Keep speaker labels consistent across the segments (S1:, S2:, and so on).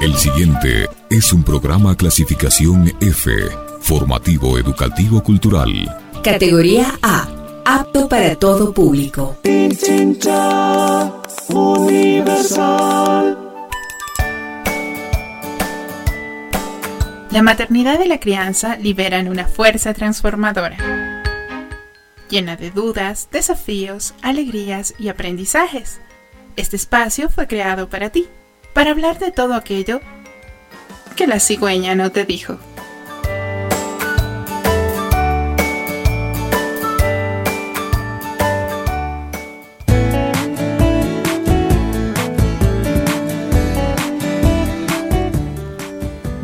S1: El siguiente es un programa clasificación F, formativo educativo cultural.
S2: Categoría A, apto para todo público.
S3: universal.
S4: La maternidad y la crianza liberan una fuerza transformadora, llena de dudas, desafíos, alegrías y aprendizajes. Este espacio fue creado para ti, para hablar de todo aquello que la cigüeña no te dijo.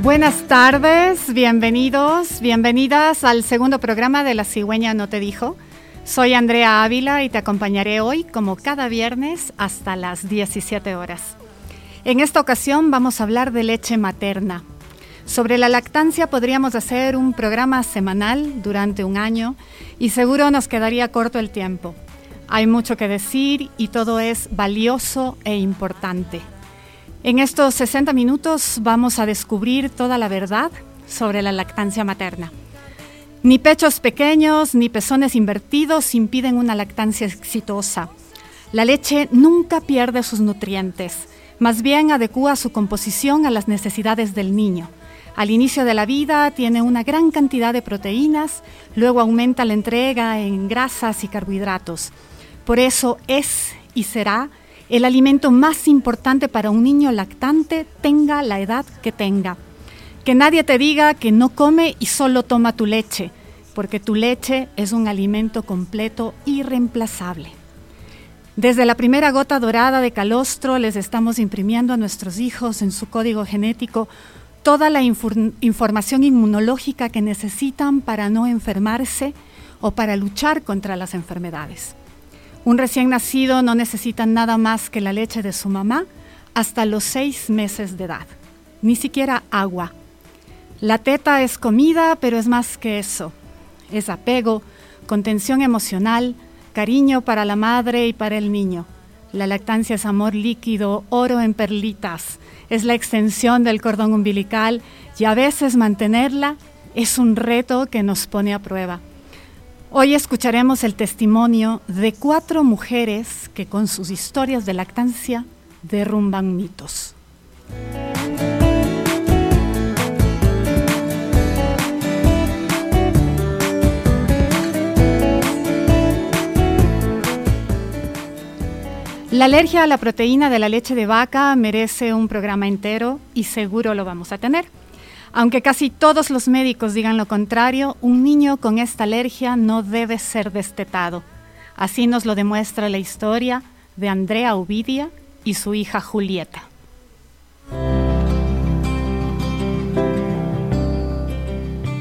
S5: Buenas tardes, bienvenidos, bienvenidas al segundo programa de La Cigüeña No Te Dijo. Soy Andrea Ávila y te acompañaré hoy, como cada viernes, hasta las 17 horas. En esta ocasión vamos a hablar de leche materna. Sobre la lactancia podríamos hacer un programa semanal durante un año y seguro nos quedaría corto el tiempo. Hay mucho que decir y todo es valioso e importante. En estos 60 minutos vamos a descubrir toda la verdad sobre la lactancia materna. Ni pechos pequeños ni pezones invertidos impiden una lactancia exitosa. La leche nunca pierde sus nutrientes, más bien adecúa su composición a las necesidades del niño. Al inicio de la vida tiene una gran cantidad de proteínas, luego aumenta la entrega en grasas y carbohidratos. Por eso es y será el alimento más importante para un niño lactante, tenga la edad que tenga. Que nadie te diga que no come y solo toma tu leche, porque tu leche es un alimento completo y reemplazable. Desde la primera gota dorada de calostro les estamos imprimiendo a nuestros hijos en su código genético toda la información inmunológica que necesitan para no enfermarse o para luchar contra las enfermedades. Un recién nacido no necesita nada más que la leche de su mamá hasta los seis meses de edad, ni siquiera agua. La teta es comida, pero es más que eso. Es apego, contención emocional, cariño para la madre y para el niño. La lactancia es amor líquido, oro en perlitas, es la extensión del cordón umbilical y a veces mantenerla es un reto que nos pone a prueba. Hoy escucharemos el testimonio de cuatro mujeres que con sus historias de lactancia derrumban mitos. La alergia a la proteína de la leche de vaca merece un programa entero y seguro lo vamos a tener. Aunque casi todos los médicos digan lo contrario, un niño con esta alergia no debe ser destetado. Así nos lo demuestra la historia de Andrea Ovidia y su hija Julieta.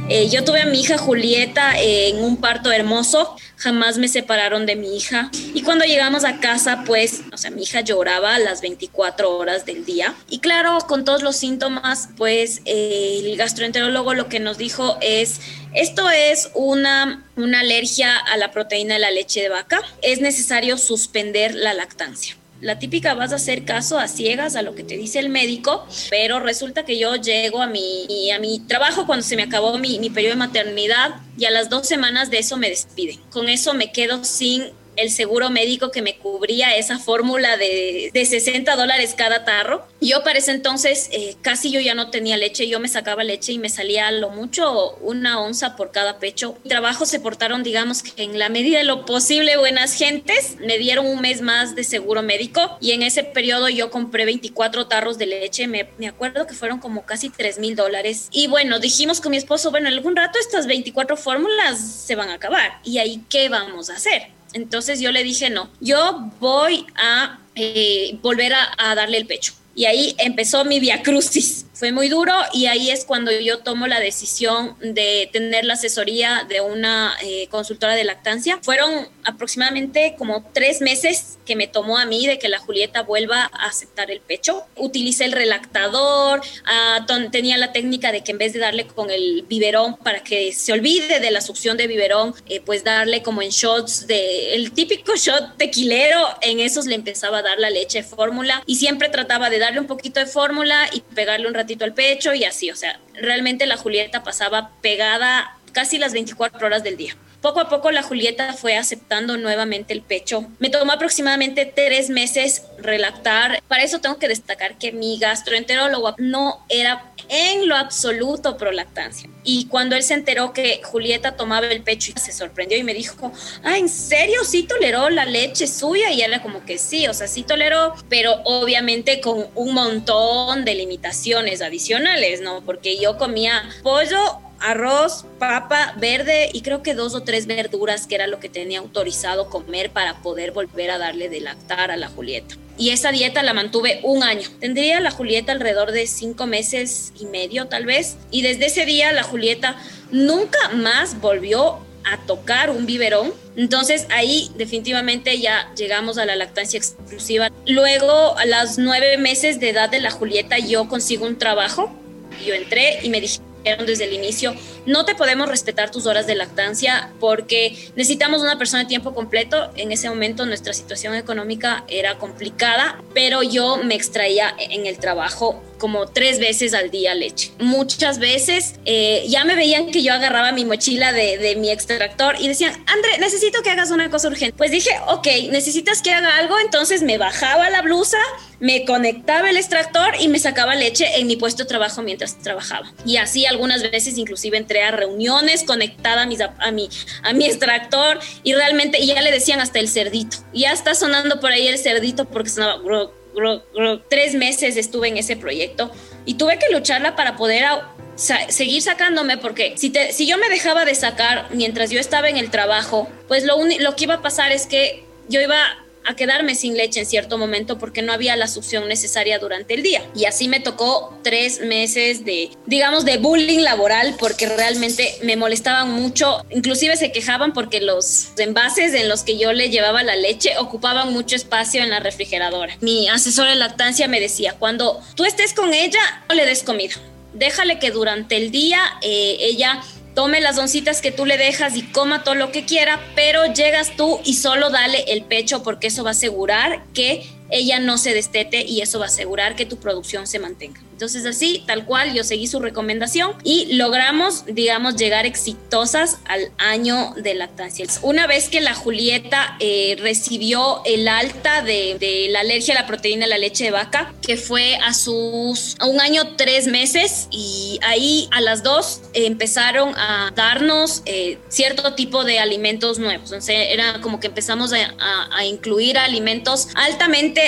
S6: Eh, yo tuve a mi hija Julieta en un parto hermoso, jamás me separaron de mi hija. Y cuando llegamos a casa, pues, o sea, mi hija lloraba las 24 horas del día. Y claro, con todos los síntomas, pues eh, el gastroenterólogo lo que nos dijo es, esto es una, una alergia a la proteína de la leche de vaca, es necesario suspender la lactancia la típica vas a hacer caso a ciegas a lo que te dice el médico, pero resulta que yo llego a mi, a mi trabajo cuando se me acabó mi, mi periodo de maternidad y a las dos semanas de eso me despiden. Con eso me quedo sin el seguro médico que me cubría esa fórmula de, de 60 dólares cada tarro. Yo para ese entonces eh, casi yo ya no tenía leche, yo me sacaba leche y me salía lo mucho una onza por cada pecho. Mi trabajo se portaron, digamos que en la medida de lo posible, buenas gentes, me dieron un mes más de seguro médico y en ese periodo yo compré 24 tarros de leche, me, me acuerdo que fueron como casi 3 mil dólares. Y bueno, dijimos con mi esposo, bueno, en algún rato estas 24 fórmulas se van a acabar y ahí qué vamos a hacer. Entonces yo le dije, no, yo voy a eh, volver a, darle el pecho. Y ahí empezó mi via crucis. Fue muy duro y ahí es cuando yo tomo la decisión de tener la asesoría de una eh, consultora de lactancia. Fueron aproximadamente como tres meses que me tomó a mí de que la Julieta vuelva a aceptar el pecho. Utilicé el relactador, ah, tenía la técnica de que en vez de darle con el biberón para que se olvide de la succión de biberón, eh, pues darle como en shots de el típico shot tequilero, en esos le empezaba a dar la leche fórmula y siempre trataba de darle un poquito de fórmula y pegarle un ratito al pecho y así, o sea, realmente la Julieta pasaba pegada casi las 24 horas del día. Poco a poco la Julieta fue aceptando nuevamente el pecho. Me tomó aproximadamente tres meses relactar. Para eso tengo que destacar que mi gastroenterólogo no era en lo absoluto pro lactancia. Y cuando él se enteró que Julieta tomaba el pecho, se sorprendió y me dijo, ah, ¿en serio sí toleró la leche suya? Y era como que sí, o sea, sí toleró, pero obviamente con un montón de limitaciones adicionales, ¿no? Porque yo comía pollo arroz, papa verde y creo que dos o tres verduras que era lo que tenía autorizado comer para poder volver a darle de lactar a la Julieta. Y esa dieta la mantuve un año. Tendría la Julieta alrededor de cinco meses y medio tal vez. Y desde ese día la Julieta nunca más volvió a tocar un biberón. Entonces ahí definitivamente ya llegamos a la lactancia exclusiva. Luego a las nueve meses de edad de la Julieta yo consigo un trabajo. Yo entré y me dije desde el inicio, no te podemos respetar tus horas de lactancia porque necesitamos una persona de tiempo completo. En ese momento nuestra situación económica era complicada, pero yo me extraía en el trabajo como tres veces al día leche. Muchas veces eh, ya me veían que yo agarraba mi mochila de, de, mi extractor y decían, André, necesito que hagas una cosa urgente. Pues dije, ok, necesitas que haga algo, entonces me bajaba la blusa, me conectaba el extractor y me sacaba leche en mi puesto de trabajo mientras trabajaba. Y así algunas veces inclusive entré a reuniones conectada a, mis, a, mi, a mi extractor y realmente ya le decían hasta el cerdito. Ya está sonando por ahí el cerdito porque sonaba tres meses estuve en ese proyecto y tuve que lucharla para poder seguir sacándome porque si, yo me dejaba de sacar mientras yo estaba en el trabajo, pues lo, lo que iba a pasar es que yo iba a quedarme sin leche en cierto momento porque no había la succión necesaria durante el día. Y así me tocó tres meses de, digamos, de bullying laboral porque realmente me molestaban mucho. Inclusive se quejaban porque los envases en los que yo le llevaba la leche ocupaban mucho espacio en la refrigeradora. Mi asesor de lactancia me decía, cuando tú estés con ella, no le des comida. Déjale que durante el día eh, ella tome las doncitas que tú le dejas y coma todo lo que quiera, pero llegas tú y solo dale el pecho porque eso va a asegurar que ella no se destete y eso va a asegurar que tu producción se mantenga. Entonces así, tal cual, yo seguí su recomendación y logramos, digamos, llegar exitosas al año de lactancia. Una vez que la Julieta eh, recibió el alta de, la alergia a la proteína de la leche de vaca, que fue a sus a un año tres meses y ahí a las dos empezaron a darnos eh, cierto tipo de alimentos nuevos. Entonces era como que empezamos a, incluir alimentos altamente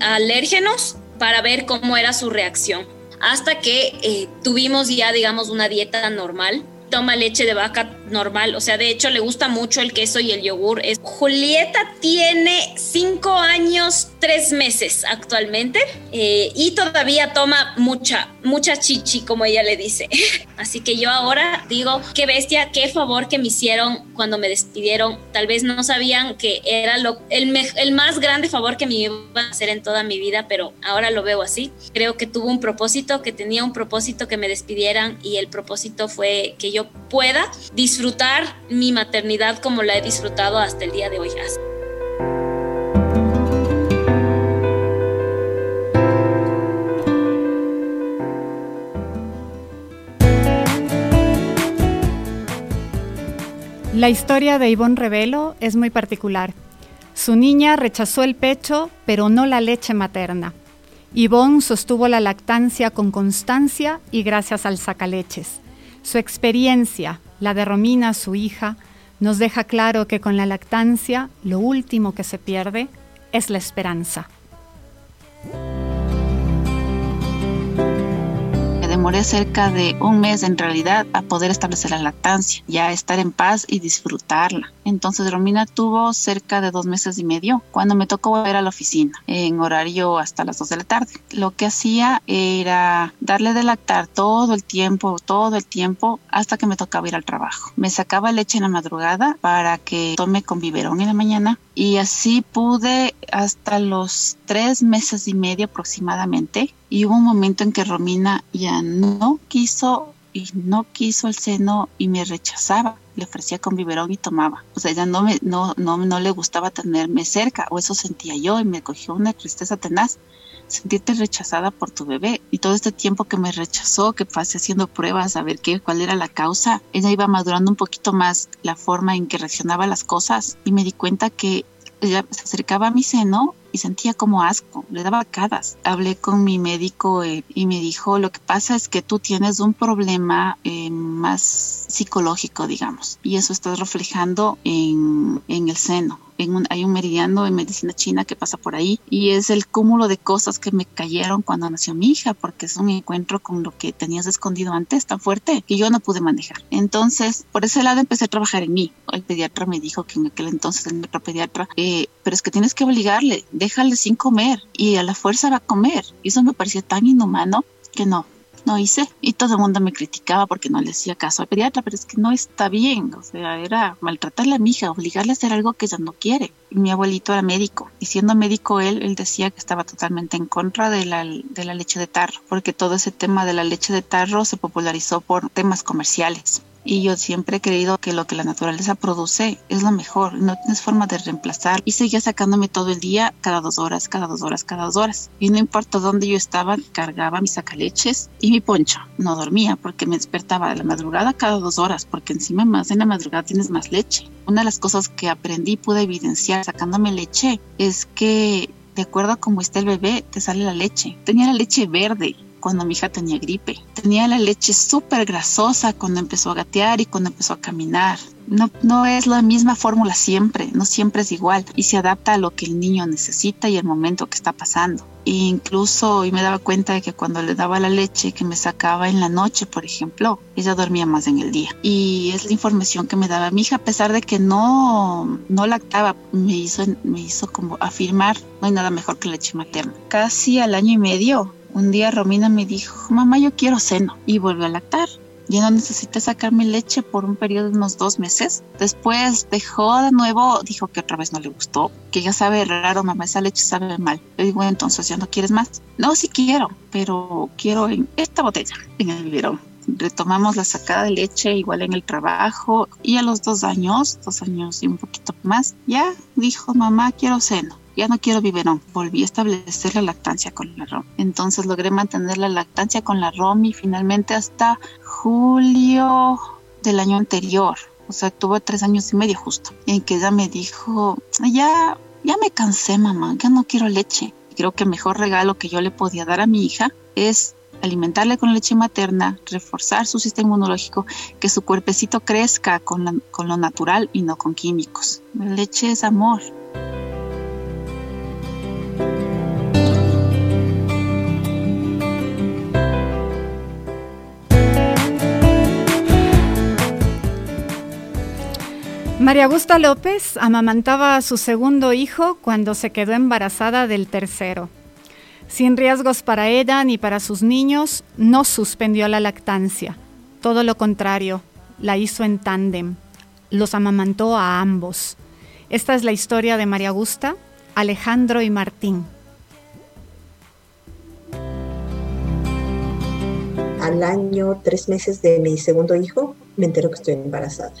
S6: alérgenos para ver cómo era su reacción. Hasta que eh, tuvimos ya, digamos, una dieta normal. Toma leche de vaca normal, o sea, de hecho le gusta mucho el queso y el yogur. Es, Julieta tiene cinco años, tres meses actualmente eh, y todavía toma mucha, mucha chichi, como ella le dice. Así que yo ahora digo, qué bestia, qué favor que me hicieron cuando me despidieron. Tal vez no sabían que era lo, el, el más grande favor que me iban a hacer en toda mi vida, pero ahora lo veo así. Creo que tuvo un propósito, que tenía un propósito que me despidieran y el propósito fue que yo pueda disfrutar disfrutar mi maternidad como la he disfrutado hasta el día de hoy.
S5: La historia de Ivonne Revelo es muy particular. Su niña rechazó el pecho, pero no la leche materna. Ivonne sostuvo la lactancia con constancia y gracias al sacaleches. Su experiencia, la de Romina, su hija, nos deja claro que con la lactancia lo último que se pierde es la esperanza.
S7: Me demoré cerca de un mes en realidad a poder establecer la lactancia, ya estar en paz y disfrutarla. Entonces Romina tuvo cerca de dos meses y medio cuando me tocó volver a la oficina en horario hasta las dos de la tarde. Lo que hacía era darle de lactar todo el tiempo, todo el tiempo hasta que me tocaba ir al trabajo. Me sacaba leche en la madrugada para que tome con biberón en la mañana y así pude hasta los tres meses y medio aproximadamente y hubo un momento en que Romina ya no quiso y no quiso el seno y me rechazaba. Le ofrecía con biberón y tomaba. O sea, ya no, me, no, no, no le gustaba tenerme cerca, o eso sentía yo, y me cogió una tristeza tenaz. Sentirte rechazada por tu bebé. Y todo este tiempo que me rechazó, que pasé haciendo pruebas a ver qué, cuál era la causa, ella iba madurando un poquito más la forma en que reaccionaba a las cosas. Y me di cuenta que ella se acercaba a mi seno sentía como asco, le daba arcadas. Hablé con mi médico eh, y me dijo, lo que pasa es que tú tienes un problema eh, más psicológico, digamos, y eso estás reflejando en, en el seno hay un meridiano en medicina china que pasa por ahí y es el cúmulo de cosas que me cayeron cuando nació mi hija porque es un encuentro con lo que tenías escondido antes tan fuerte que yo no pude manejar. Entonces, por ese lado empecé a trabajar en mí. El pediatra me dijo que en aquel entonces el pediatra, eh, pero es que tienes que obligarle, déjale sin comer y a la fuerza va a comer. Y eso me parecía tan inhumano que no, no hice y todo el mundo me criticaba porque no le hacía caso al pediatra, pero es que no está bien, o sea, era maltratarle a mi hija, obligarle a hacer algo que ella no quiere. mi abuelito era médico y siendo médico él, él decía que estaba totalmente en contra de la, de la leche de tarro, porque todo ese tema de la leche de tarro se popularizó por temas comerciales y yo siempre he creído que lo que la naturaleza produce es lo mejor, no tienes forma de reemplazar y seguía sacándome todo el día, cada dos horas, cada dos horas, cada dos horas y no importa dónde yo estaba, cargaba mis sacaleches y mi poncho, no dormía porque me despertaba de la madrugada cada dos horas porque encima más en la madrugada tienes más leche. Una de las cosas que aprendí y pude evidenciar sacándome leche es que de acuerdo a cómo está el bebé, te sale la leche. Tenía la leche verde cuando mi hija tenía gripe. Tenía la leche súper grasosa cuando empezó a gatear y cuando empezó a caminar. No, no es la misma fórmula siempre, no siempre es igual y se adapta a lo que el niño necesita y el momento que está pasando. E incluso y me daba cuenta de que cuando le daba la leche que me sacaba en la noche, por ejemplo, ella dormía más en el día. Y es la información que me daba mi hija, a pesar de que no, no lactaba, me hizo, me hizo como afirmar, no hay nada mejor que leche materna. Casi al año y medio un día Romina me dijo, mamá, yo quiero seno y volvió a lactar. Ya no necesité sacarme leche por un periodo de unos dos meses. Después dejó de nuevo, dijo que otra vez no le gustó, que ya sabe raro, mamá, esa leche sabe mal. Le digo, entonces ya no quieres más. No, sí quiero, pero quiero en esta botella, en el biberón. Retomamos la sacada de leche igual en el trabajo y a los dos años, dos años y un poquito más, ya dijo, mamá, quiero seno ya no quiero biberón, volví a establecer la lactancia con la ROM. Entonces logré mantener la lactancia con la ROM y finalmente hasta julio del año anterior, o sea, tuvo tres años y medio justo, en que ella me dijo, ya, ya me cansé mamá, ya no quiero leche. Creo que el mejor regalo que yo le podía dar a mi hija es alimentarle con leche materna, reforzar su sistema inmunológico, que su cuerpecito crezca con, con lo natural y no con químicos. La leche es amor.
S5: María Augusta López amamantaba a su segundo hijo cuando se quedó embarazada del tercero. Sin riesgos para ella ni para sus niños, no suspendió la lactancia. Todo lo contrario, la hizo en tándem. Los amamantó a ambos. Esta es la historia de María Augusta, Alejandro y Martín.
S8: Al año, tres meses de mi segundo hijo, me entero que estoy embarazada.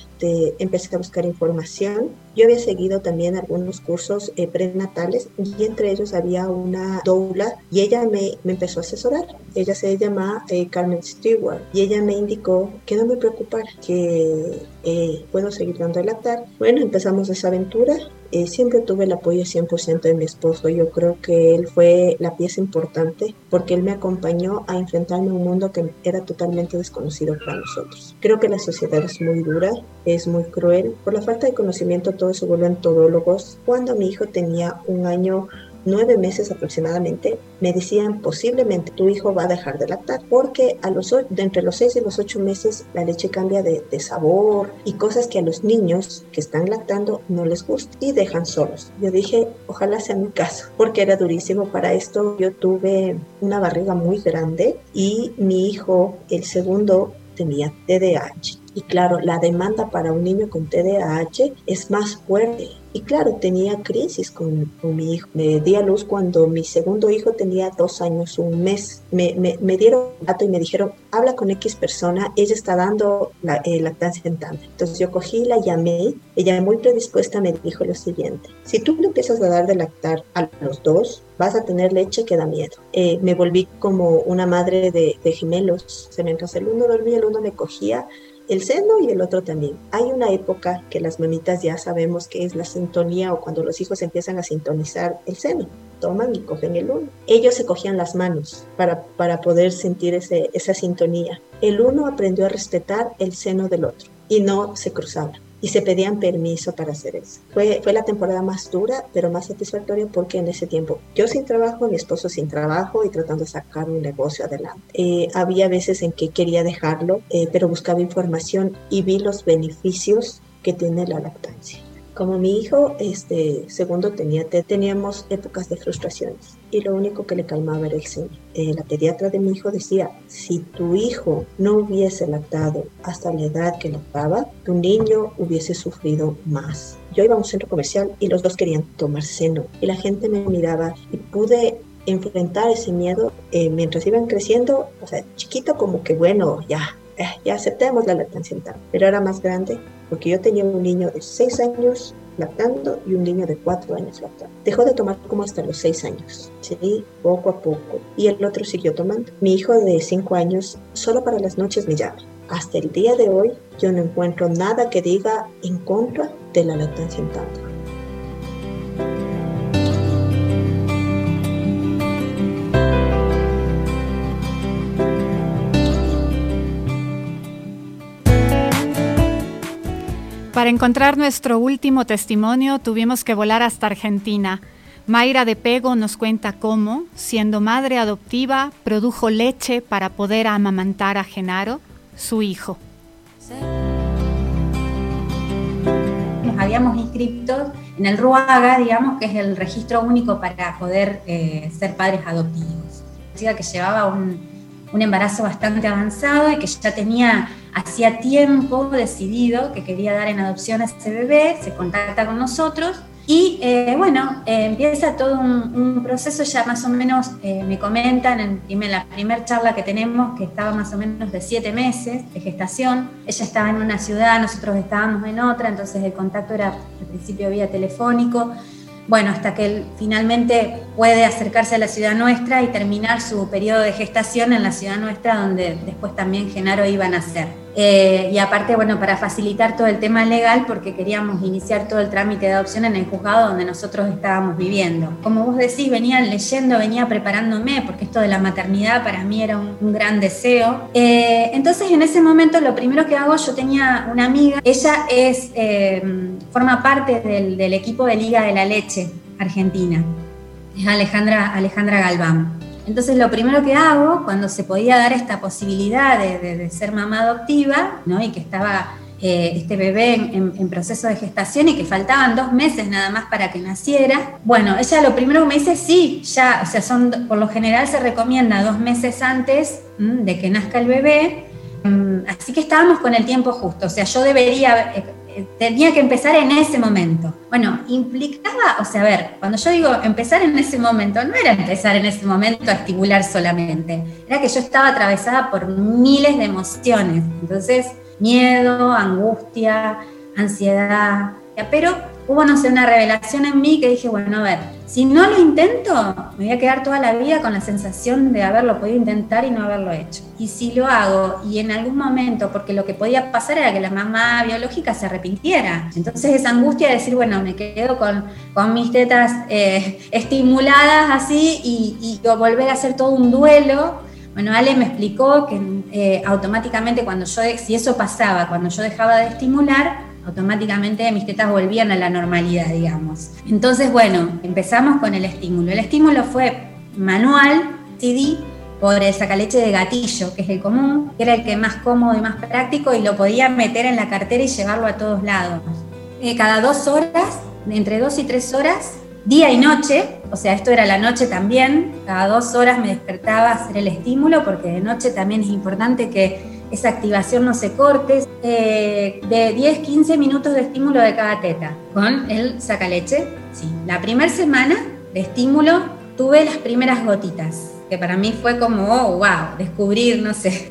S8: Empecé a buscar información. Yo había seguido también algunos cursos eh, prenatales y entre ellos había una doula y ella me, me empezó a asesorar. Ella se llama eh, Carmen Stewart y ella me indicó que no me preocupara, que eh, puedo seguir dando el lactar. Bueno, empezamos esa aventura. Eh, siempre tuve el apoyo 100% de mi esposo. Yo creo que él fue la pieza importante porque él me acompañó a enfrentarme a un mundo que era totalmente desconocido para nosotros. Creo que las sociedad es muy dura, es muy cruel. Por la falta de conocimiento todos se vuelven todólogos. Cuando mi hijo tenía un año nueve meses aproximadamente, me decían posiblemente tu hijo va a dejar de lactar porque a los, de entre los seis y los ocho meses la leche cambia de, de sabor y cosas que a los niños que están lactando no les gusta y dejan solos. Yo dije, ojalá sea mi caso, porque era durísimo. Para esto yo tuve una barriga muy grande y mi hijo, el segundo, tenía TDAH. Y claro, la demanda para un niño con TDAH es más fuerte. Y claro, tenía crisis con, mi hijo. Me di a luz cuando mi segundo hijo tenía dos años, un mes. Me, me, dieron un dato y me dijeron, habla con X persona, ella está dando la, eh, lactancia en Entonces yo cogí, la llamé, ella muy predispuesta me dijo lo siguiente, si tú le empiezas a dar de lactar a los dos, vas a tener leche que da miedo. Eh, me volví como una madre de, gemelos. Se mientras el uno dormía, el uno me cogía el seno y el otro también. Hay una época que las mamitas ya sabemos que es la sintonía o cuando los hijos empiezan a sintonizar el seno. Toman y cogen el uno. Ellos se cogían las manos para, para poder sentir ese, esa sintonía. El uno aprendió a respetar el seno del otro y no se cruzaban y se pedían permiso para hacer eso. Fue, fue la temporada más dura, pero más satisfactoria porque en ese tiempo yo sin trabajo, mi esposo sin trabajo y tratando de sacar un negocio adelante. Eh, había veces en que quería dejarlo, eh, pero buscaba información y vi los beneficios que tiene la lactancia. Como mi hijo este, segundo tenía teníamos épocas de frustraciones y lo único que le calmaba era el seno. Eh, la pediatra de mi hijo decía, si tu hijo no hubiese lactado hasta la edad que lactaba, tu niño hubiese sufrido más. Yo iba a un centro comercial y los dos querían tomar seno y la gente me miraba y pude enfrentar ese miedo eh, mientras iban creciendo, o sea, chiquito como que bueno, ya, ya aceptemos la lactancia pero era más grande porque yo tenía un niño de 6 años lactando y un niño de 4 años lactando. Dejó de tomar como hasta los 6 años, ¿sí? Poco a poco. Y el otro siguió tomando. Mi hijo de 5 años solo para las noches me llama. Hasta el día de hoy yo no encuentro nada que diga en contra de la lactancia en
S5: Para encontrar nuestro último testimonio tuvimos que volar hasta Argentina. Mayra de Pego nos cuenta cómo, siendo madre adoptiva, produjo leche para poder amamantar a Genaro, su hijo.
S9: Nos habíamos inscrito en el RUAGA, digamos, que es el registro único para poder eh, ser padres adoptivos. Decía que llevaba un, un embarazo bastante avanzado y que ya tenía hacía tiempo decidido que quería dar en adopción a ese bebé, se contacta con nosotros y eh, bueno, eh, empieza todo un, proceso, ya más o menos eh, me comentan en, la primera charla que tenemos que estaba más o menos de siete meses de gestación, ella estaba en una ciudad, nosotros estábamos en otra, entonces el contacto era al principio vía telefónico, bueno, hasta que él finalmente puede acercarse a la ciudad nuestra y terminar su periodo de gestación en la ciudad nuestra, donde después también Genaro iba a nacer. Eh, y aparte, bueno, para facilitar todo el tema legal, porque queríamos iniciar todo el trámite de adopción en el juzgado donde nosotros estábamos viviendo. Como vos decís, venía leyendo, venía preparándome, porque esto de la maternidad para mí era un, gran deseo. Eh, entonces, en ese momento, lo primero que hago, yo tenía una amiga, ella es, eh, forma parte del, equipo de Liga de la Leche Argentina, es Alejandra, Alejandra Galván. Entonces lo primero que hago cuando se podía dar esta posibilidad de, ser mamá adoptiva, ¿no? y que estaba eh, este bebé en, proceso de gestación y que faltaban dos meses nada más para que naciera, bueno, ella lo primero que me dice, sí, ya, o sea, son, por lo general se recomienda dos meses antes de que nazca el bebé, mm, así que estábamos con el tiempo justo, o sea, yo debería tenía que empezar en ese momento. Bueno, implicaba, o sea, a ver, cuando yo digo empezar en ese momento, no era empezar en ese momento a estimular solamente, era que yo estaba atravesada por miles de emociones. Entonces, miedo, angustia, ansiedad, pero hubo, no sé, una revelación en mí que dije, bueno, a ver, si no lo intento, me voy a quedar toda la vida con la sensación de haberlo podido intentar y no haberlo hecho. Y si lo hago y en algún momento, porque lo que podía pasar era que la mamá biológica se arrepintiera. Entonces esa angustia de decir, bueno, me quedo con, mis tetas eh, estimuladas así y, volver a hacer todo un duelo. Bueno, Ale me explicó que eh, automáticamente cuando yo, si eso pasaba, cuando yo dejaba de estimular, automáticamente mis tetas volvían a la normalidad, digamos. Entonces, bueno, empezamos con el estímulo. El estímulo fue manual, CD, por el sacaleche de gatillo, que es el común, que era el que más cómodo y más práctico y lo podía meter en la cartera y llevarlo a todos lados. Eh, cada dos horas, entre dos y tres horas, día y noche, o sea, esto era la noche también, cada dos horas me despertaba a hacer el estímulo, porque de noche también es importante que esa activación no se corte, eh, de 10-15 minutos de estímulo de cada teta, con el sacaleche. Sí, la primera semana de estímulo tuve las primeras gotitas que para mí fue como, oh, wow, descubrir, no sé,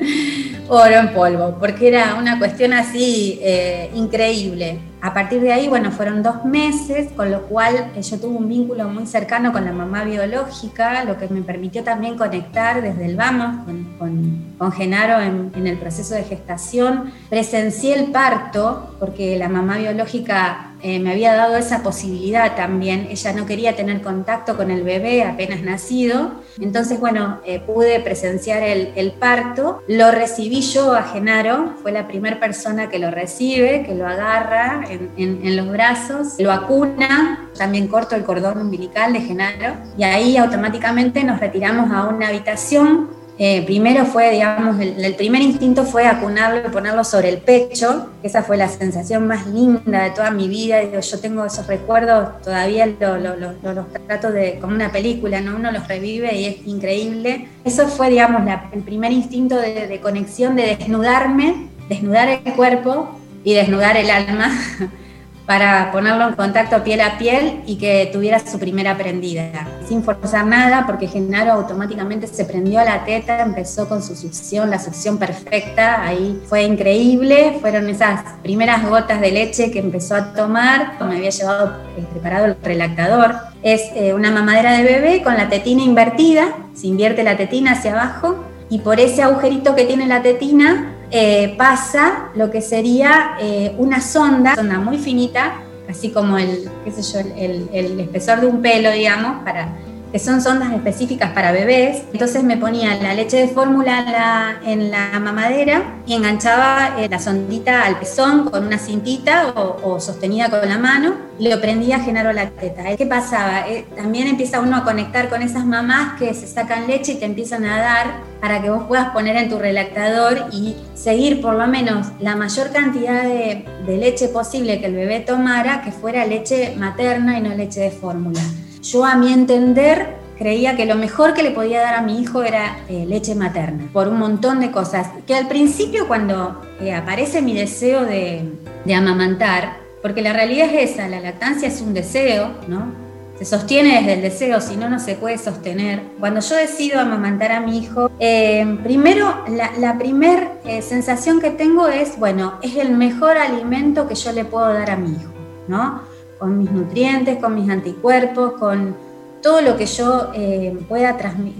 S9: oro en polvo, porque era una cuestión así eh, increíble. A partir de ahí, bueno, fueron dos meses, con lo cual eh, yo tuve un vínculo muy cercano con la mamá biológica, lo que me permitió también conectar desde el vamos con, con, Genaro en, en, el proceso de gestación. Presencié el parto, porque la mamá biológica eh, me había dado esa posibilidad también. Ella no quería tener contacto con el bebé apenas nacido. Entonces, bueno, eh, pude presenciar el, el, parto. Lo recibí yo a Genaro, fue la primera persona que lo recibe, que lo agarra en, en, en los brazos, lo acuna, también corto el cordón umbilical de Genaro y ahí automáticamente nos retiramos a una habitación eh, primero fue, digamos, el, primer instinto fue acunarlo y ponerlo sobre el pecho, esa fue la sensación más linda de toda mi vida. Yo tengo esos recuerdos, todavía los trato de, como una película, ¿no? uno los revive y es increíble. Eso fue, digamos, el primer instinto de, de conexión, de desnudarme, desnudar el cuerpo y desnudar el alma. para ponerlo en contacto piel a piel y que tuviera su primera prendida, sin forzar nada, porque Genaro automáticamente se prendió a la teta, empezó con su succión, la succión perfecta, ahí fue increíble, fueron esas primeras gotas de leche que empezó a tomar, me había llevado eh, preparado el relactador, es eh, una mamadera de bebé con la tetina invertida, se invierte la tetina hacia abajo y por ese agujerito que tiene la tetina eh, pasa lo que sería eh, una sonda, sonda muy finita, así como el, qué sé yo, el, el, espesor de un pelo, digamos, para, que son sondas específicas para bebés. Entonces me ponía la leche de fórmula en la, mamadera y enganchaba eh, la sondita al pezón con una cintita o, sostenida con la mano y lo prendía a Genaro la teta. ¿Qué pasaba? también empieza uno a conectar con esas mamás que se sacan leche y te empiezan a dar para que vos puedas poner en tu relactador y seguir por lo menos la mayor cantidad de, leche posible que el bebé tomara, que fuera leche materna y no leche de fórmula. Yo a mi entender creía que lo mejor que le podía dar a mi hijo era eh, leche materna, por un montón de cosas, que al principio cuando eh, aparece mi deseo de, amamantar, porque la realidad es esa, la lactancia es un deseo, ¿no? se sostiene desde el deseo, si no, no se puede sostener. Cuando yo decido amamantar a mi hijo, eh, primero, la, la primera eh, sensación que tengo es, bueno, es el mejor alimento que yo le puedo dar a mi hijo, ¿no? Con mis nutrientes, con mis anticuerpos, con todo lo que yo eh, pueda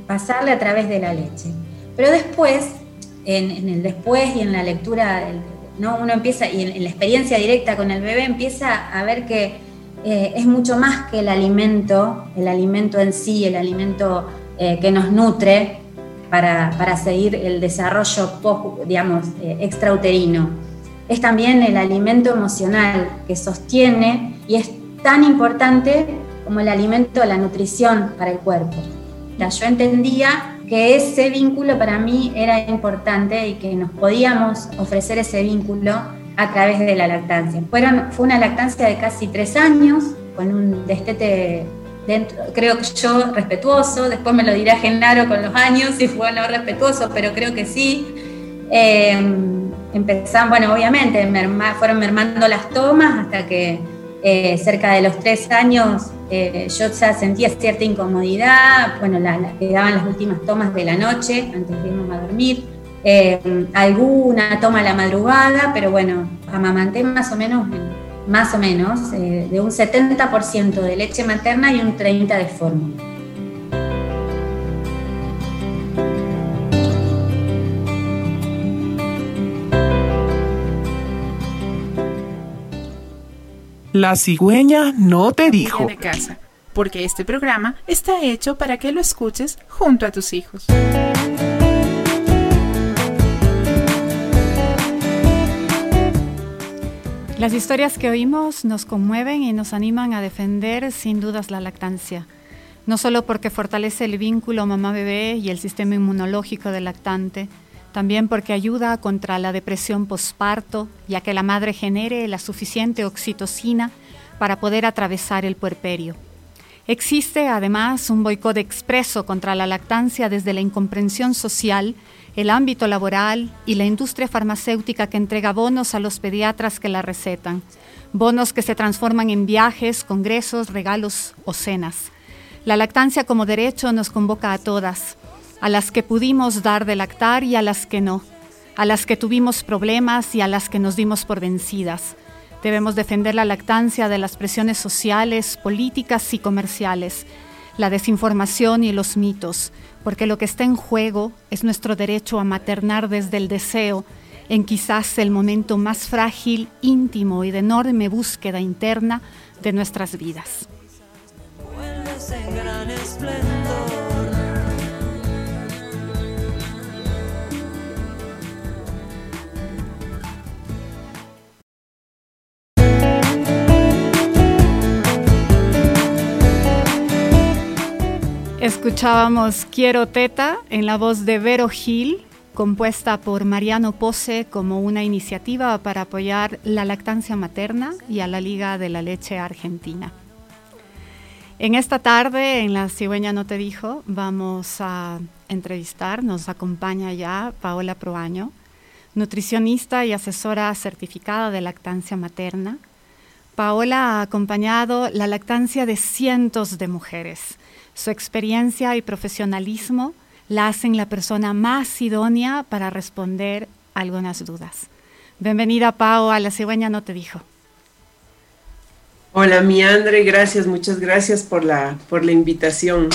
S9: pasarle a través de la leche. Pero después, en, en, el después y en la lectura, ¿no? uno empieza, y en la experiencia directa con el bebé, empieza a ver que eh, es mucho más que el alimento, el alimento en sí, el alimento eh, que nos nutre para, seguir el desarrollo, digamos, eh, extrauterino. Es también el alimento emocional que sostiene y es tan importante como el alimento, la nutrición para el cuerpo. Yo entendía que ese vínculo para mí era importante y que nos podíamos ofrecer ese vínculo a través de la lactancia. Fueron, fue una lactancia de casi tres años, con un destete dentro, creo que yo respetuoso, después me lo dirá Genaro con los años si fue o no respetuoso, pero creo que sí. Eh, empezaron, bueno, obviamente fueron mermando las tomas hasta que eh, cerca de los tres años eh, yo ya sentía cierta incomodidad, bueno, la, la, quedaban las últimas tomas de la noche antes de irnos a dormir. Eh, alguna toma a la madrugada, pero bueno, amamanté más o menos, más o menos, de un 70% de leche materna y un 30% de fórmula.
S3: La cigüeña no te dijo.
S4: De casa, porque este programa está hecho para que lo escuches junto a tus hijos.
S5: Las historias que oímos nos conmueven y nos animan a defender sin dudas la lactancia, no solo porque fortalece el vínculo mamá-bebé y el sistema inmunológico del lactante, también porque ayuda contra la depresión posparto, ya que la madre genere la suficiente oxitocina para poder atravesar el puerperio. Existe además un boicot expreso contra la lactancia desde la incomprensión social el ámbito laboral y la industria farmacéutica que entrega bonos a los pediatras que la recetan, bonos que se transforman en viajes, congresos, regalos o cenas. La lactancia como derecho nos convoca a todas, a las que pudimos dar de lactar y a las que no, a las que tuvimos problemas y a las que nos dimos por vencidas. Debemos defender la lactancia de las presiones sociales, políticas y comerciales, la desinformación y los mitos, porque lo que está en juego es nuestro derecho a maternar desde el deseo, en quizás el momento más frágil, íntimo y de enorme búsqueda interna de nuestras vidas. Escuchábamos Quiero Teta en la voz de Vero Gil, compuesta por Mariano Pose como una iniciativa para apoyar la lactancia materna y a la Liga de la Leche Argentina. En esta tarde, en La Cigüeña No Te Dijo, vamos a entrevistar, nos acompaña ya Paola Proaño, nutricionista y asesora certificada de lactancia materna. Paola ha acompañado la lactancia de cientos de mujeres su experiencia y profesionalismo la hacen la persona más idónea para responder algunas dudas. Bienvenida, Pau, a La Cigüeña No Te Dijo.
S10: Hola, mi Andre, gracias, muchas gracias por la, por la invitación.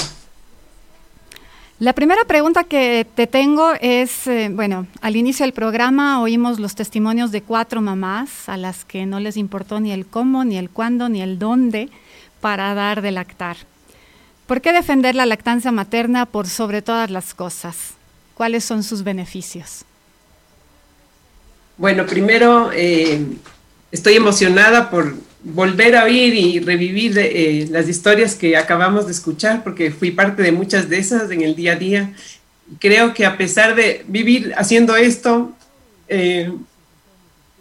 S5: La primera pregunta que te tengo es, eh, bueno, al inicio del programa oímos los testimonios de cuatro mamás a las que no les importó ni el cómo, ni el cuándo, ni el dónde para dar de lactar. ¿Por qué defender la lactancia materna por sobre todas las cosas? ¿Cuáles son sus beneficios?
S10: Bueno, primero eh, estoy emocionada por volver a oír y revivir eh, las historias que acabamos de escuchar, porque fui parte de muchas de esas en el día a día. Creo que a pesar de vivir haciendo esto, eh,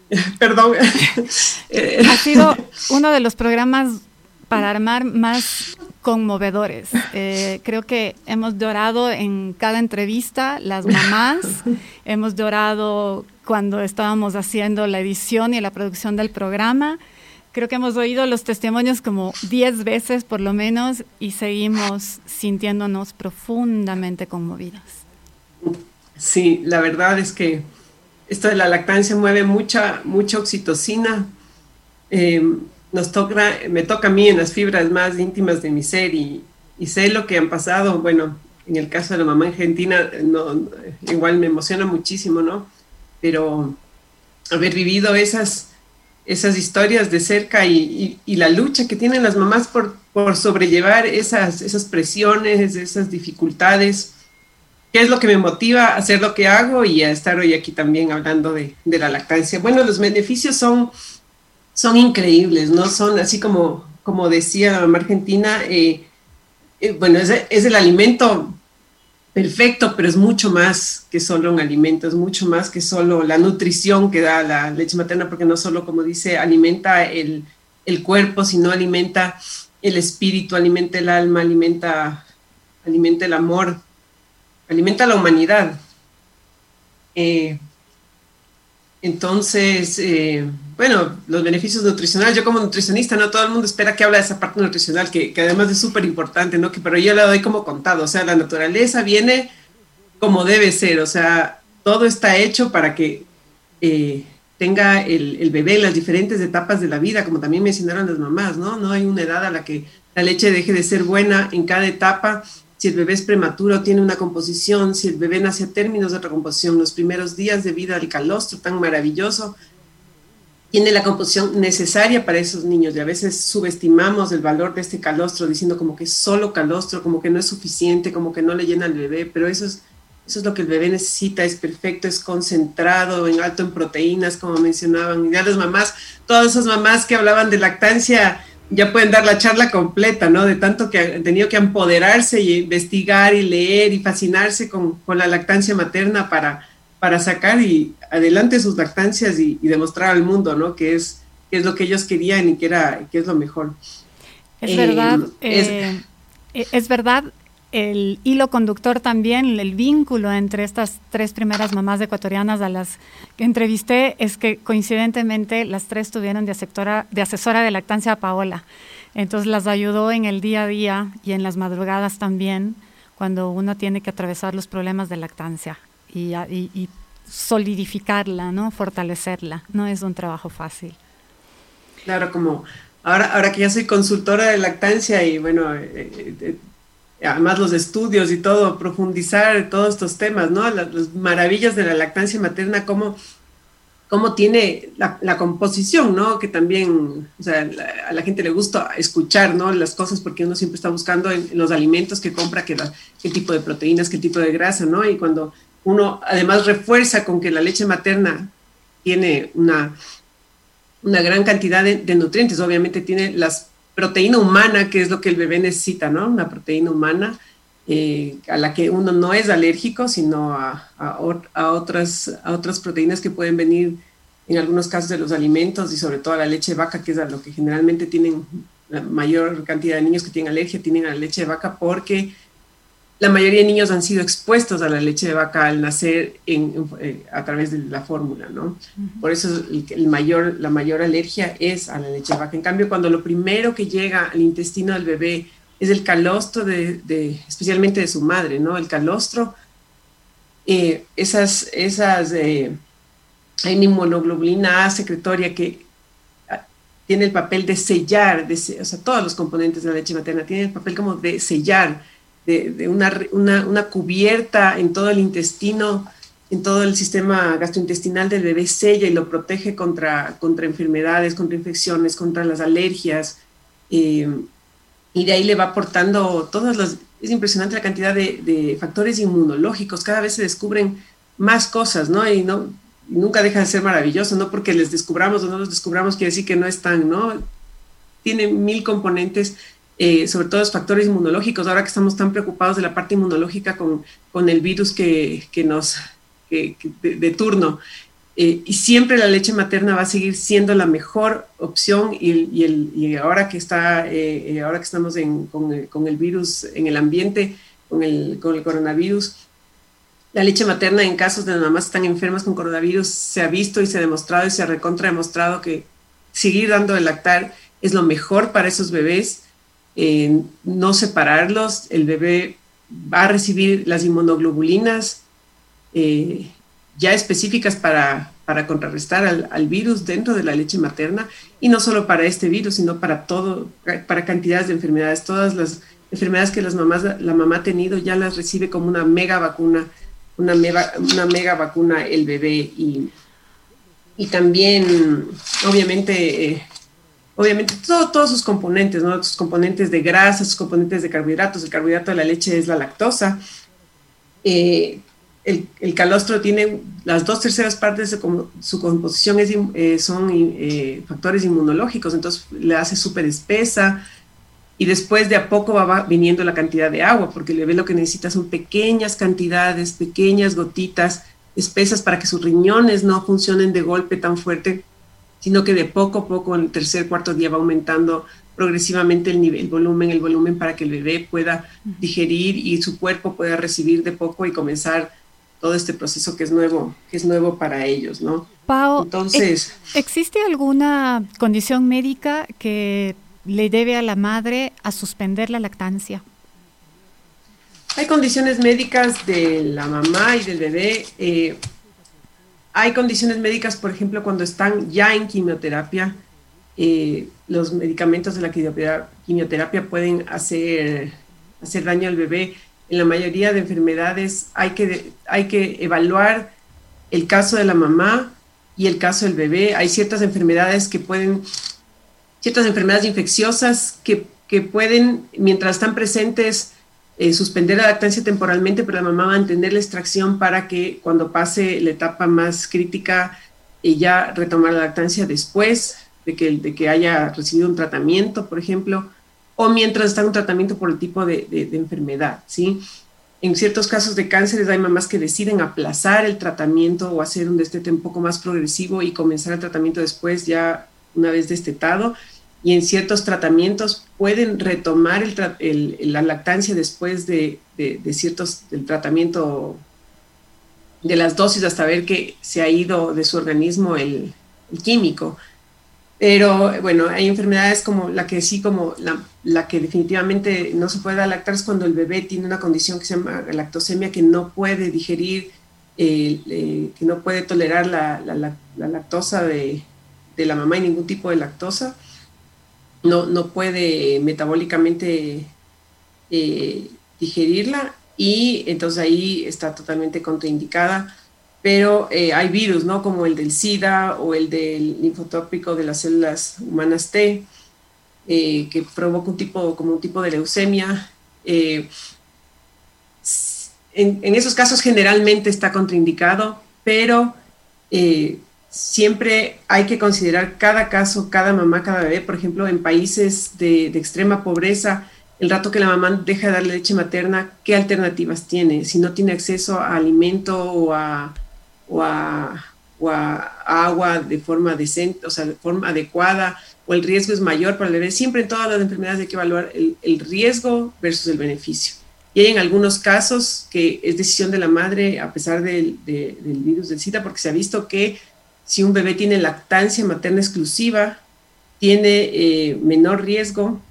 S10: perdón.
S5: ha sido uno de los programas para armar más conmovedores. Eh, creo que hemos llorado en cada entrevista, las mamás, hemos llorado cuando estábamos haciendo la edición y la producción del programa. Creo que hemos oído los testimonios como 10 veces por lo menos y seguimos sintiéndonos profundamente conmovidas.
S10: Sí, la verdad es que esto de la lactancia mueve mucha, mucha oxitocina. Eh, nos toca, me toca a mí en las fibras más íntimas de mi ser y, sé lo que han pasado. Bueno, en el caso de la mamá argentina, igual me emociona muchísimo, ¿no? Pero haber vivido esas, esas historias de cerca y, la lucha que tienen las mamás por, por sobrellevar esas, esas presiones, esas dificultades, qué es lo que me motiva a hacer lo que hago y a estar hoy aquí también hablando de, de la lactancia. Bueno, los beneficios son son increíbles, ¿no? Son así como, como decía la mamá argentina, eh, eh, bueno, es, es, el alimento perfecto, pero es mucho más que solo un alimento, es mucho más que solo la nutrición que da la leche materna, porque no solo, como dice, alimenta el, el cuerpo, sino alimenta el espíritu, alimenta el alma, alimenta, alimenta el amor, alimenta la humanidad. Eh, entonces, bueno, los beneficios nutricionales, yo como nutricionista, no todo el mundo espera que hable de esa parte nutricional, que, además es súper importante, ¿no? Que, pero yo la doy como contado, o sea, la naturaleza viene como debe ser, o sea, todo está hecho para que eh, tenga el, el, bebé las diferentes etapas de la vida, como también mencionaron las mamás, ¿no? No hay una edad a la que la leche deje de ser buena en cada etapa si el bebé es prematuro, tiene una composición, si el bebé nace a términos de otra composición, los primeros días de vida del calostro tan maravilloso, tiene la composición necesaria para esos niños y a veces subestimamos el valor de este calostro diciendo como que solo calostro, como que no es suficiente, como que no le llena al bebé, pero eso es, Eso es lo que el bebé necesita, es perfecto, es concentrado, en alto en proteínas, como mencionaban. Y ya las mamás, todas esas mamás que hablaban de lactancia, ya pueden dar la charla completa, ¿no? De tanto que han tenido que empoderarse y investigar y leer y fascinarse con, con la lactancia materna para, para sacar y adelante sus lactancias y, demostrar al mundo, ¿no? Que es, que es lo que ellos querían y que, era, que es lo mejor.
S5: Es verdad, eh, es, es verdad el hilo conductor también, el vínculo entre estas tres primeras mamás ecuatorianas a las que entrevisté es que coincidentemente las tres tuvieron de asesora de, asesora de lactancia a Paola. Entonces las ayudó en el día a día y en las madrugadas también, cuando uno tiene que atravesar los problemas de lactancia y, y, solidificarla, ¿no? fortalecerla. No es un trabajo fácil.
S10: Claro, como ahora, ahora que ya soy consultora de lactancia y bueno, eh, eh, eh, además los estudios y todo, profundizar todos estos temas, ¿no? Las, maravillas de la lactancia materna, cómo, cómo tiene la, composición, ¿no? Que también, o sea, a la gente le gusta escuchar, ¿no? Las cosas porque uno siempre está buscando en, los alimentos que compra, qué, qué tipo de proteínas, qué tipo de grasa, ¿no? Y cuando uno además refuerza con que la leche materna tiene una, una gran cantidad de, nutrientes, obviamente tiene las proteína humana, que es lo que el bebé necesita, ¿no? Una proteína humana eh, a la que uno no es alérgico, sino a, a, otras, a otras proteínas que pueden venir en algunos casos de los alimentos y sobre todo a la leche vaca, que es a lo que generalmente tienen la mayor cantidad de niños que tienen alergia, tienen a la leche de vaca porque la mayoría de niños han sido expuestos a la leche de vaca al nacer eh, a través de la fórmula, ¿no? Por eso el, mayor, la mayor alergia es a la leche de vaca. En cambio, cuando lo primero que llega al intestino del bebé es el calostro, de, especialmente de su madre, ¿no? El calostro, eh, esas, esas, eh, hay una inmunoglobulina A secretoria que ah, tiene el papel de sellar, de, o sea, todos los componentes de la leche materna tienen el papel como de sellar de, una, cubierta en todo el intestino, en todo el sistema gastrointestinal del bebé, sella y lo protege contra, contra enfermedades, contra infecciones, contra las alergias. Eh, y de ahí le va aportando todas las... Es impresionante la cantidad de, factores inmunológicos. Cada vez se descubren más cosas, ¿no? Y no, nunca deja de ser maravilloso, no porque les descubramos o no los descubramos quiere decir que no están, ¿no? Tiene mil componentes eh, sobre todo los factores inmunológicos, ahora que estamos tan preocupados de la parte inmunológica con, con el virus que, que nos, de, turno. Eh, y siempre la leche materna va a seguir siendo la mejor opción y, el, y ahora que está eh, ahora que estamos con, el, con, el, virus en el ambiente con el, con el coronavirus la leche materna en casos de mamás están enfermas con coronavirus se ha visto y se ha demostrado y se ha recontra demostrado que seguir dando el lactar es lo mejor para esos bebés no separarlos, el bebé va a recibir las inmunoglobulinas eh, ya específicas para, para contrarrestar al, virus dentro de la leche materna y no solo para este virus, sino para todo, para cantidades de enfermedades. Todas las enfermedades que las mamás, la mamá ha tenido ya las recibe como una mega vacuna, una mega, una mega vacuna el bebé y, y también obviamente eh, obviamente todos sus componentes, ¿no? Sus componentes de grasa, sus componentes de carbohidratos. El carbohidrato de la leche es la lactosa. Eh, el, calostro tiene las dos terceras partes de su composición eh, son eh, factores inmunológicos, entonces le hace súper espesa y después de a poco va, viniendo la cantidad de agua, porque el bebé lo que necesita son pequeñas cantidades, pequeñas gotitas espesas para que sus riñones no funcionen de golpe tan fuerte sino que de poco a poco en el tercer, cuarto día va aumentando progresivamente el nivel, el volumen, el volumen para que el bebé pueda digerir y su cuerpo pueda recibir de poco y comenzar todo este proceso que es nuevo, que es nuevo para ellos, ¿no?
S5: Pau, entonces, ¿existe alguna condición médica que le debe a la madre a suspender la lactancia?
S10: Hay condiciones médicas de la mamá y del bebé. Eh, hay condiciones médicas, por ejemplo, cuando están ya en quimioterapia, eh, los medicamentos de la quimioterapia pueden hacer, hacer daño al bebé. En la mayoría de enfermedades hay que, hay que evaluar el caso de la mamá y el caso del bebé. Hay ciertas enfermedades que pueden, ciertas enfermedades infecciosas que, que pueden, mientras están presentes, eh, suspender la lactancia temporalmente, pero la mamá mantener la extracción para que cuando pase la etapa más crítica, ella retomar la lactancia después de que, de que haya recibido un tratamiento, por ejemplo, o mientras está en un tratamiento por el tipo de, de enfermedad, ¿sí? En ciertos casos de cánceres hay mamás que deciden aplazar el tratamiento o hacer un destete un poco más progresivo y comenzar el tratamiento después ya una vez destetado. Y en ciertos tratamientos pueden retomar el, la lactancia después de, ciertos del tratamiento de las dosis hasta ver que se ha ido de su organismo el, químico. Pero bueno, hay enfermedades como la que sí, como la, que definitivamente no se puede lactar es cuando el bebé tiene una condición que se llama lactosemia, que no puede digerir, eh, que no puede tolerar la, la, lactosa de, la mamá y ningún tipo de lactosa. No, no puede metabólicamente eh, digerirla y entonces ahí está totalmente contraindicada pero eh, hay virus, ¿no? Como el del SIDA o el del linfotópico de las células humanas T, eh, que provoca un tipo, como un tipo de leucemia. Eh, en, esos casos generalmente está contraindicado, pero siempre hay que considerar cada caso, cada mamá, cada bebé. Por ejemplo, en países de, extrema pobreza, el rato que la mamá deja de darle leche materna, ¿qué alternativas tiene? Si no tiene acceso a alimento o a agua de forma decente, o sea, de forma adecuada, o el riesgo es mayor para el bebé. Siempre en todas las enfermedades hay que evaluar el, riesgo versus el beneficio. Y hay en algunos casos que es decisión de la madre a pesar del, virus del SIDA, porque se ha visto que si un bebé tiene lactancia materna exclusiva, tiene eh, menor riesgo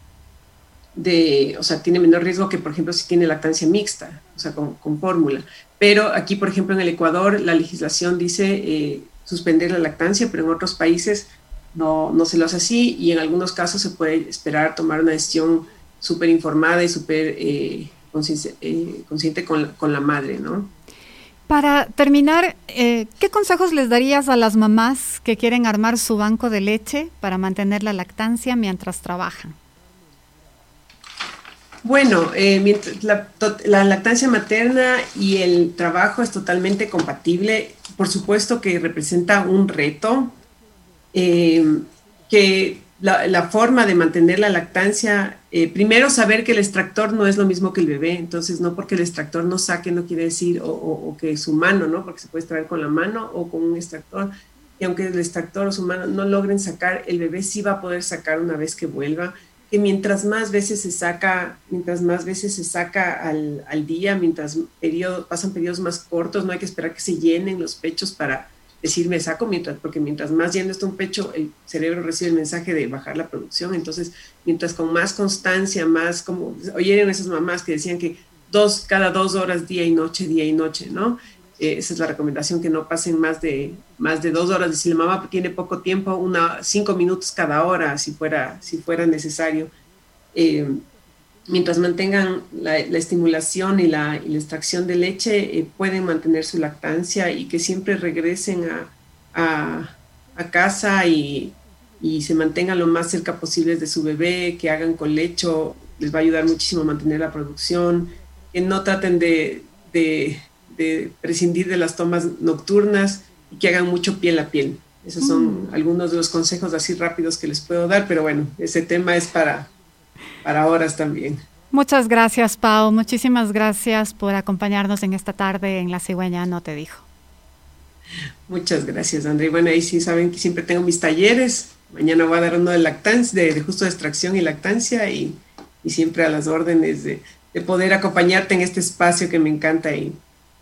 S10: de, o sea, tiene menor riesgo que, por ejemplo, si tiene lactancia mixta, o sea, con, fórmula. Pero aquí, por ejemplo, en el Ecuador, la legislación dice eh, suspender la lactancia, pero en otros países no, no se lo hace así y en algunos casos se puede esperar tomar una decisión súper informada y súper eh, consciente, con, con, la madre, ¿no?
S5: Para terminar, ¿qué consejos les darías a las mamás que quieren armar su banco de leche para mantener la lactancia mientras trabajan?
S10: Bueno, eh, la, lactancia materna y el trabajo es totalmente compatible. Por supuesto que representa un reto, eh, que la, forma de mantener la lactancia, eh, primero saber que el extractor no es lo mismo que el bebé, entonces no porque el extractor no saque no quiere decir, o, que su mano, ¿no? Porque se puede extraer con la mano o con un extractor, y aunque el extractor o su mano no logren sacar, el bebé sí va a poder sacar una vez que vuelva que mientras más veces se saca, mientras más veces se saca al, al día, mientras periodo, pasan periodos más cortos, no hay que esperar que se llenen los pechos para decir me saco, mientras, porque mientras más lleno está un pecho, el cerebro recibe el mensaje de bajar la producción. Entonces, mientras con más constancia, más como oyeron esas mamás que decían que dos, cada dos horas, día y noche, día y noche, ¿no? Eh, esa es la recomendación, que no pasen más de, más de dos horas. Si la mamá tiene poco tiempo, una, cinco minutos cada hora, si fuera, si fuera necesario. Eh, mientras mantengan la, estimulación y la, extracción de leche, eh, pueden mantener su lactancia y que siempre regresen a, casa y, se mantengan lo más cerca posible de su bebé, que hagan con lecho, les va a ayudar muchísimo a mantener la producción, que no traten de de prescindir de las tomas nocturnas y que hagan mucho piel a piel. Esos son mm. algunos de los consejos así rápidos que les puedo dar, pero bueno, ese tema es para, para horas también.
S5: Muchas gracias, Pau. Muchísimas gracias por acompañarnos en esta tarde en La Cigüeña No Te Dijo.
S10: Muchas gracias, André. Bueno, ahí sí saben que siempre tengo mis talleres. Mañana voy a dar uno de lactancia, de, justo de extracción y lactancia y, y siempre a las órdenes de, de, poder acompañarte en este espacio que me encanta y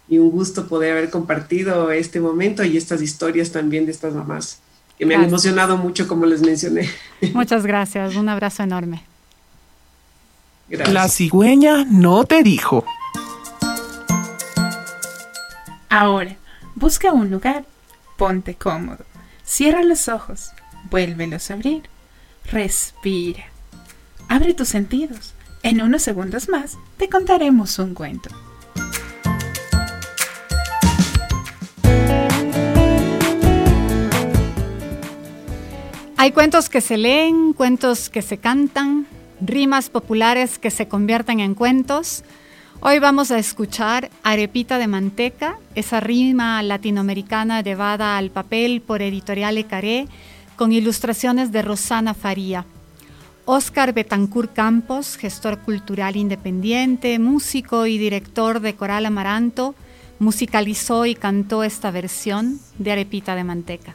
S10: y un gusto poder haber compartido este momento y estas historias también de estas mamás que me han emocionado mucho como les mencioné.
S5: Muchas gracias, un abrazo enorme.
S3: La cigüeña no te dijo.
S4: Ahora, busca un lugar, ponte cómodo, cierra los ojos, vuélvelos a abrir, respira, abre tus sentidos. En unos segundos más te contaremos un cuento.
S5: Hay cuentos que se leen, cuentos que se cantan, rimas populares que se convierten en cuentos. Hoy vamos a escuchar Arepita de Manteca, esa rima latinoamericana llevada al papel por Editorial Ecaré, con ilustraciones de Rosana Faría. Oscar Betancourt Campos, gestor cultural independiente, músico y director de Coral Amaranto, musicalizó y cantó esta versión de Arepita de Manteca.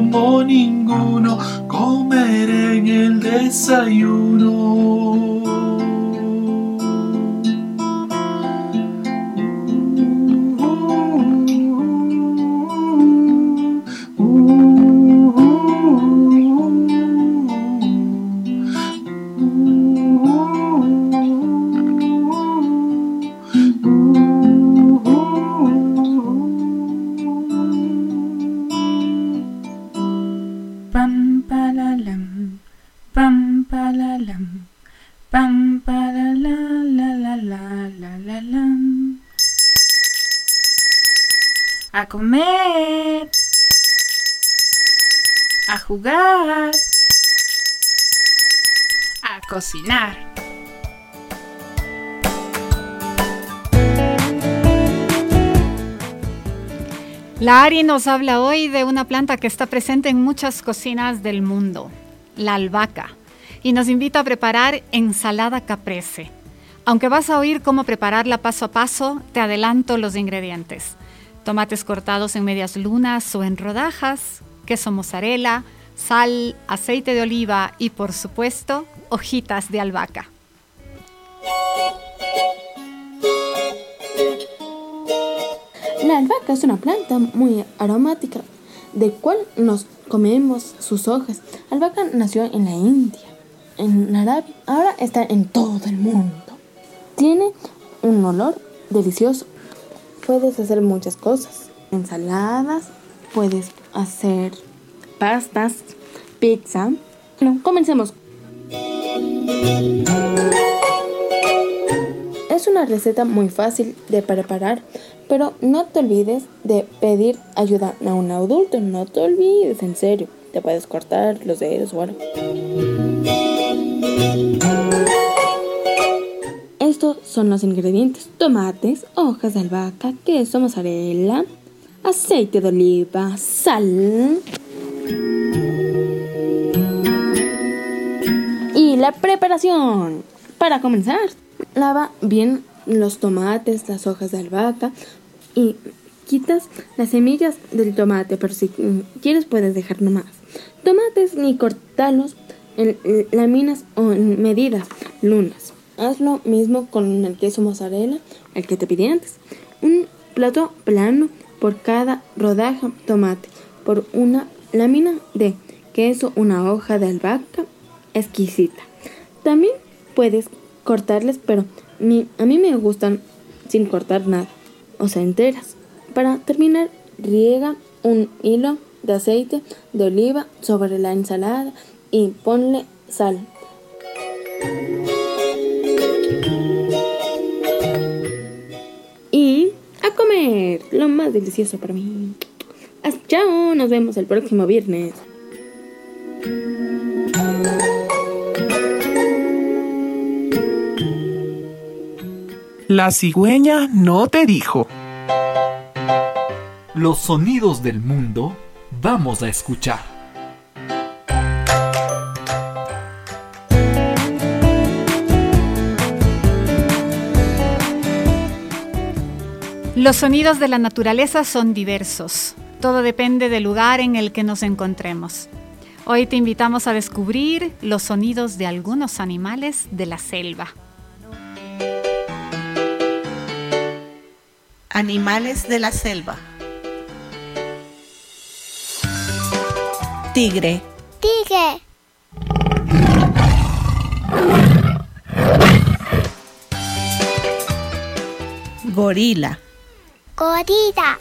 S11: como ninguno,
S4: comer, a jugar, a cocinar.
S5: La Ari nos habla hoy de una planta que está presente en muchas cocinas del mundo, la albahaca, y nos invita a preparar ensalada caprese. Aunque vas a oír cómo prepararla paso a paso, te adelanto los ingredientes tomates cortados en medias lunas o en rodajas, queso mozzarella, sal, aceite de oliva y por supuesto hojitas de albahaca.
S12: La albahaca es una planta muy aromática, de cual nos comemos sus hojas. Albahaca nació en la India, en Arabia, ahora está en todo el mundo. Tiene un olor delicioso puedes hacer muchas cosas. Ensaladas, puedes hacer pastas, pizza. Bueno, comencemos. Es una receta muy fácil de preparar, pero no te olvides de pedir ayuda a un adulto. No te olvides, en serio. Te puedes cortar los dedos o algo. Estos son los ingredientes: tomates, hojas de albahaca, queso, mozzarella, aceite de oliva, sal. Y la preparación. Para comenzar, lava bien los tomates, las hojas de albahaca y quitas las semillas del tomate, pero si quieres puedes dejar nomás. Tomates ni cortarlos en láminas o en medidas lunas. Haz lo mismo con el queso mozzarella, el que te pedí antes. Un plato plano por cada rodaja tomate, por una lámina de queso, una hoja de albahaca exquisita. También puedes cortarles, pero a mí me gustan sin cortar nada, o sea, enteras. Para terminar, riega un hilo de aceite de oliva sobre la ensalada y ponle sal. Comer lo más delicioso para mí. Chao, nos vemos el próximo viernes.
S3: La cigüeña no te dijo.
S13: Los sonidos del mundo vamos a escuchar.
S5: Los sonidos de la naturaleza son diversos. Todo depende del lugar en el que nos encontremos. Hoy te invitamos a descubrir los sonidos de algunos animales de la selva.
S14: Animales de la selva. Tigre.
S15: Tigre.
S14: Gorila.
S15: Gorila.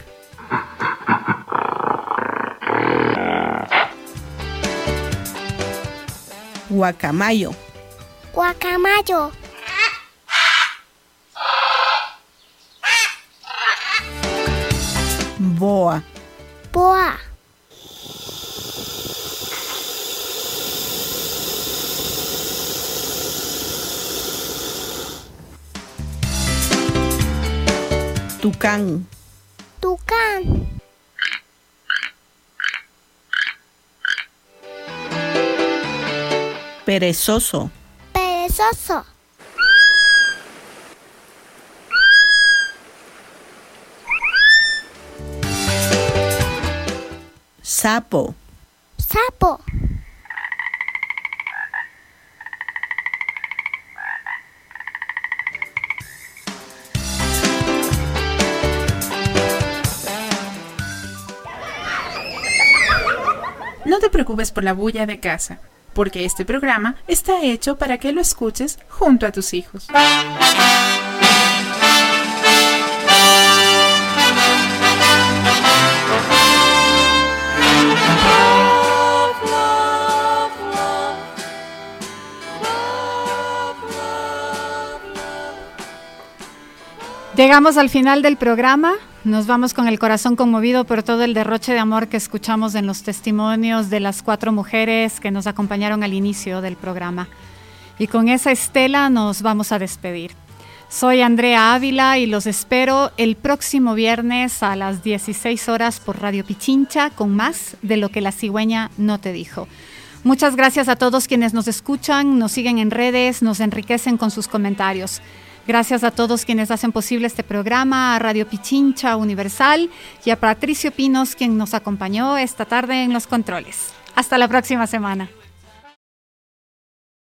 S14: Guacamayo.
S15: Guacamayo.
S14: Boa.
S15: Boa.
S14: Tucán.
S15: Tucán.
S14: Perezoso.
S15: Perezoso.
S14: Sapo.
S15: Sapo.
S4: Preocupes por la bulla de casa, porque este programa está hecho para que lo escuches junto a tus hijos.
S5: Llegamos al final del programa. Nos vamos con el corazón conmovido por todo el derroche de amor que escuchamos en los testimonios de las cuatro mujeres que nos acompañaron al inicio del programa. Y con esa estela nos vamos a despedir. Soy Andrea Ávila y los espero el próximo viernes a las 16 horas por Radio Pichincha con más de lo que la cigüeña no te dijo. Muchas gracias a todos quienes nos escuchan, nos siguen en redes, nos enriquecen con sus comentarios. Gracias a todos quienes hacen posible este programa, a Radio Pichincha Universal y a Patricio Pinos, quien nos acompañó esta tarde en los controles. Hasta la próxima semana.